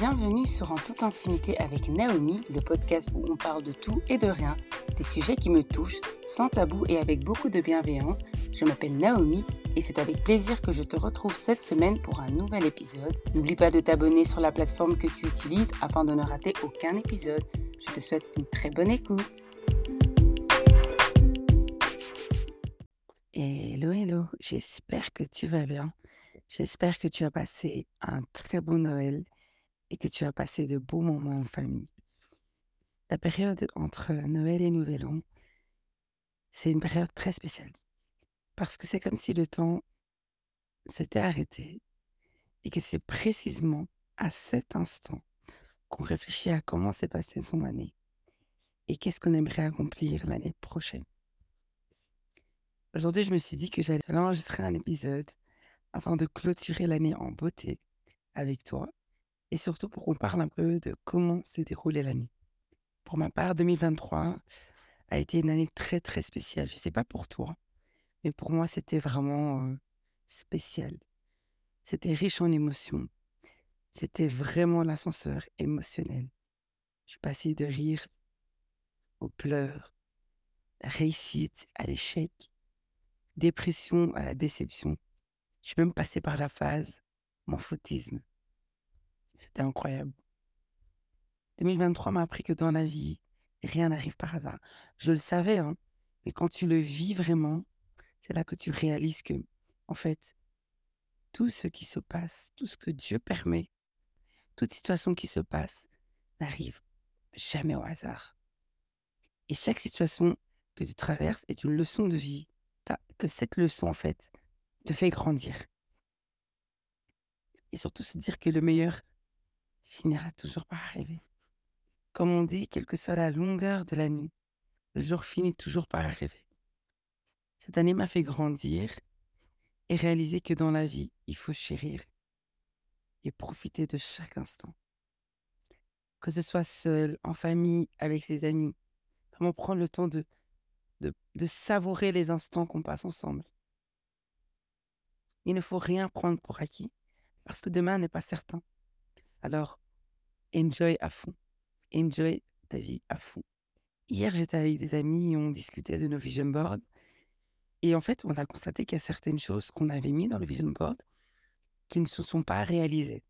Bienvenue sur En toute intimité avec Naomi, le podcast où on parle de tout et de rien, des sujets qui me touchent, sans tabou et avec beaucoup de bienveillance. Je m'appelle Naomi et c'est avec plaisir que je te retrouve cette semaine pour un nouvel épisode. N'oublie pas de t'abonner sur la plateforme que tu utilises afin de ne rater aucun épisode. Je te souhaite une très bonne écoute. Hello, hello, j'espère que tu vas bien. J'espère que tu as passé un très bon Noël et que tu as passé de beaux moments en famille. La période entre Noël et Nouvel An, c'est une période très spéciale. Parce que c'est comme si le temps s'était arrêté et que c'est précisément à cet instant qu'on réfléchit à comment s'est passée son année et qu'est-ce qu'on aimerait accomplir l'année prochaine. Aujourd'hui, je me suis dit que j'allais enregistrer un épisode afin de clôturer l'année en beauté avec toi et surtout pour qu'on parle un peu de comment s'est déroulée l'année. Pour ma part, 2023 a été une année très très spéciale. Je ne sais pas pour toi, mais pour moi, c'était vraiment spécial. C'était riche en émotions. C'était vraiment l'ascenseur émotionnel. Je suis passée de rire aux pleurs, réussite à l'échec, dépression à la déception. Je suis même passée par la phase mon fautisme. C'était incroyable. 2023 m'a appris que dans la vie, rien n'arrive par hasard. Je le savais, hein, mais quand tu le vis vraiment, c'est là que tu réalises que, en fait, tout ce qui se passe, tout ce que Dieu permet, toute situation qui se passe, n'arrive jamais au hasard. Et chaque situation que tu traverses est une leçon de vie. Que cette leçon, en fait, te fait grandir. Et surtout se dire que le meilleur finira toujours par arriver. Comme on dit, quelle que soit la longueur de la nuit, le jour finit toujours par arriver. Cette année m'a fait grandir et réaliser que dans la vie, il faut chérir et profiter de chaque instant. Que ce soit seul, en famille, avec ses amis, vraiment prendre le temps de, de, de savourer les instants qu'on passe ensemble. Il ne faut rien prendre pour acquis, parce que demain n'est pas certain. Alors, enjoy à fond. Enjoy ta vie à fond. Hier, j'étais avec des amis et on discutait de nos vision boards. Et en fait, on a constaté qu'il y a certaines choses qu'on avait mis dans le vision board qui ne se sont pas réalisées.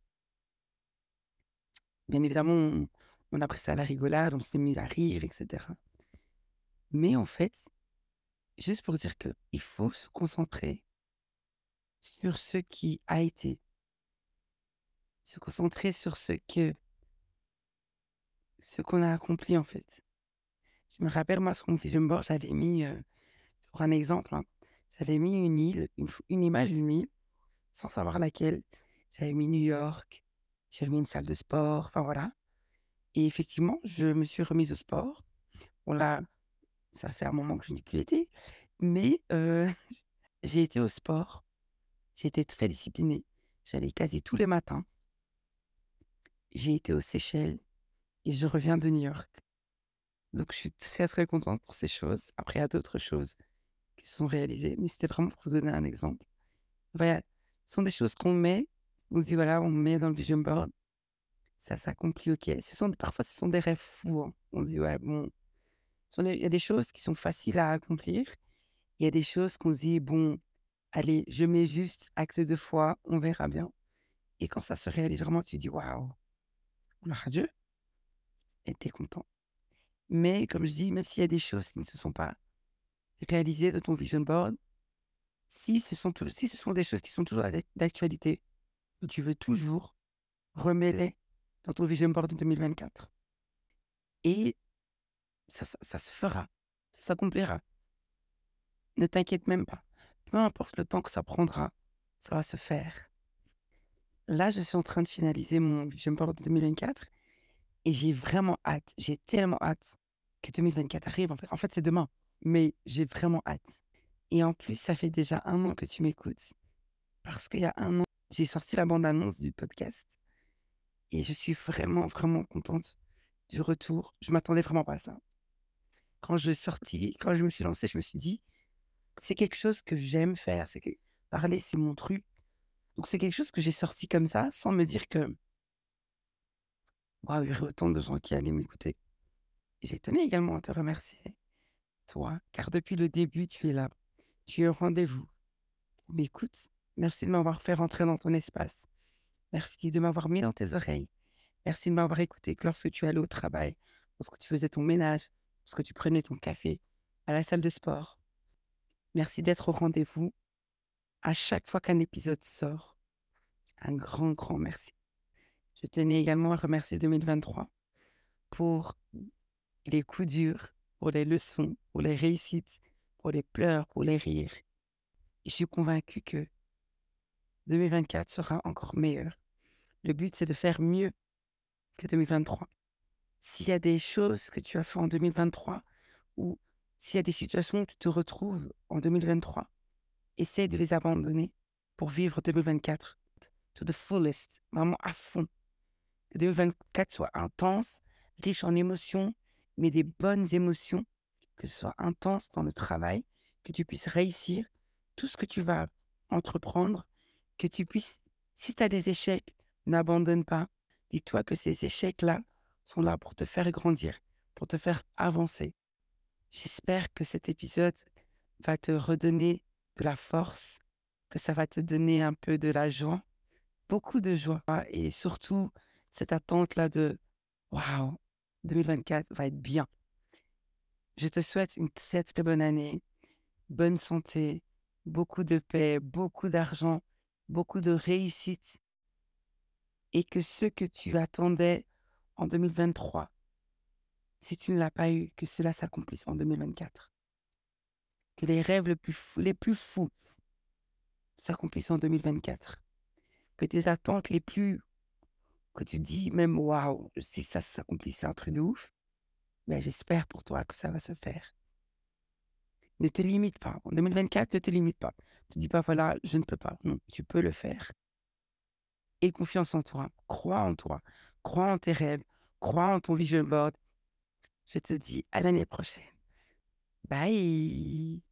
Bien évidemment, on, on a pris ça à la rigolade, on s'est mis à rire, etc. Mais en fait, juste pour dire qu'il faut se concentrer sur ce qui a été, se concentrer sur ce que ce qu'on a accompli en fait. Je me rappelle moi sur mon vision board, j'avais mis euh, pour un exemple, hein, j'avais mis une île, une, image d'une île, sans savoir laquelle. J'avais mis New York, j'avais mis une salle de sport, enfin voilà. Et effectivement, je me suis remise au sport. Bon là, ça fait un moment que je n'y plus été, mais euh, j'ai été au sport. Été très disciplinée. J'allais quasi tous les matins. J'ai été aux Seychelles et je reviens de New York. Donc je suis très très contente pour ces choses. Après, il y a d'autres choses qui sont réalisées, mais c'était vraiment pour vous donner un exemple. Voilà, ce sont des choses qu'on met, on se dit voilà, on met dans le vision board, ça s'accomplit, ok. Parfois, ce sont des rêves fous. Hein. On se dit ouais, bon, il y a des choses qui sont faciles à accomplir. Il y a des choses qu'on se dit bon, allez, je mets juste acte de foi, on verra bien. Et quand ça se réalise vraiment, tu dis waouh, Dieu, et t'es content. Mais comme je dis, même s'il y a des choses qui ne se sont pas réalisées de ton vision board, si ce sont, si ce sont des choses qui sont toujours d'actualité, tu veux toujours, remets-les dans ton vision board de 2024. Et ça, ça se fera, ça s'accomplira. Ne t'inquiète même pas peu importe le temps que ça prendra, ça va se faire. Là, je suis en train de finaliser mon vision board de 2024 et j'ai vraiment hâte, j'ai tellement hâte que 2024 arrive. En fait, en fait c'est demain, mais j'ai vraiment hâte. Et en plus, ça fait déjà un an que tu m'écoutes. Parce qu'il y a un an, j'ai sorti la bande-annonce du podcast. Et je suis vraiment, vraiment contente du retour. Je m'attendais vraiment pas à ça. Quand je sortis, quand je me suis lancée, je me suis dit, c'est quelque chose que j'aime faire. C'est que parler, c'est mon truc. Donc c'est quelque chose que j'ai sorti comme ça, sans me dire que waouh, il y aurait autant de gens qui allaient m'écouter. J'ai tenu également à te remercier, toi, car depuis le début, tu es là. Tu es au rendez-vous. Mais écoute, merci de m'avoir fait rentrer dans ton espace. Merci de m'avoir mis dans tes oreilles. Merci de m'avoir écouté lorsque tu allais au travail, lorsque tu faisais ton ménage, lorsque tu prenais ton café, à la salle de sport. Merci d'être au rendez-vous à chaque fois qu'un épisode sort. Un grand, grand merci. Je tenais également à remercier 2023 pour les coups durs, pour les leçons, pour les réussites, pour les pleurs, pour les rires. Je suis convaincue que 2024 sera encore meilleur. Le but, c'est de faire mieux que 2023. S'il y a des choses que tu as fait en 2023 ou s'il y a des situations où tu te retrouves en 2023, essaie de les abandonner pour vivre 2024 to the fullest, vraiment à fond. Que 2024 soit intense, riche en émotions, mais des bonnes émotions, que ce soit intense dans le travail, que tu puisses réussir tout ce que tu vas entreprendre, que tu puisses, si tu as des échecs, n'abandonne pas. Dis-toi que ces échecs-là sont là pour te faire grandir, pour te faire avancer. J'espère que cet épisode va te redonner de la force, que ça va te donner un peu de la joie, beaucoup de joie et surtout cette attente-là de waouh, 2024 va être bien. Je te souhaite une très très bonne année, bonne santé, beaucoup de paix, beaucoup d'argent, beaucoup de réussite et que ce que tu attendais en 2023, si tu ne l'as pas eu, que cela s'accomplisse en 2024. Que les rêves les plus fous, s'accomplissent en 2024. Que tes attentes les plus que tu dis même waouh, si ça s'accomplit, c'est un truc de ouf, ben, j'espère pour toi que ça va se faire. Ne te limite pas. En 2024, ne te limite pas. Ne dis pas, voilà, je ne peux pas. Non, tu peux le faire. Aie confiance en toi. Crois en toi. Crois en tes rêves. Crois en ton vision board. Je te dis à l'année prochaine. Bye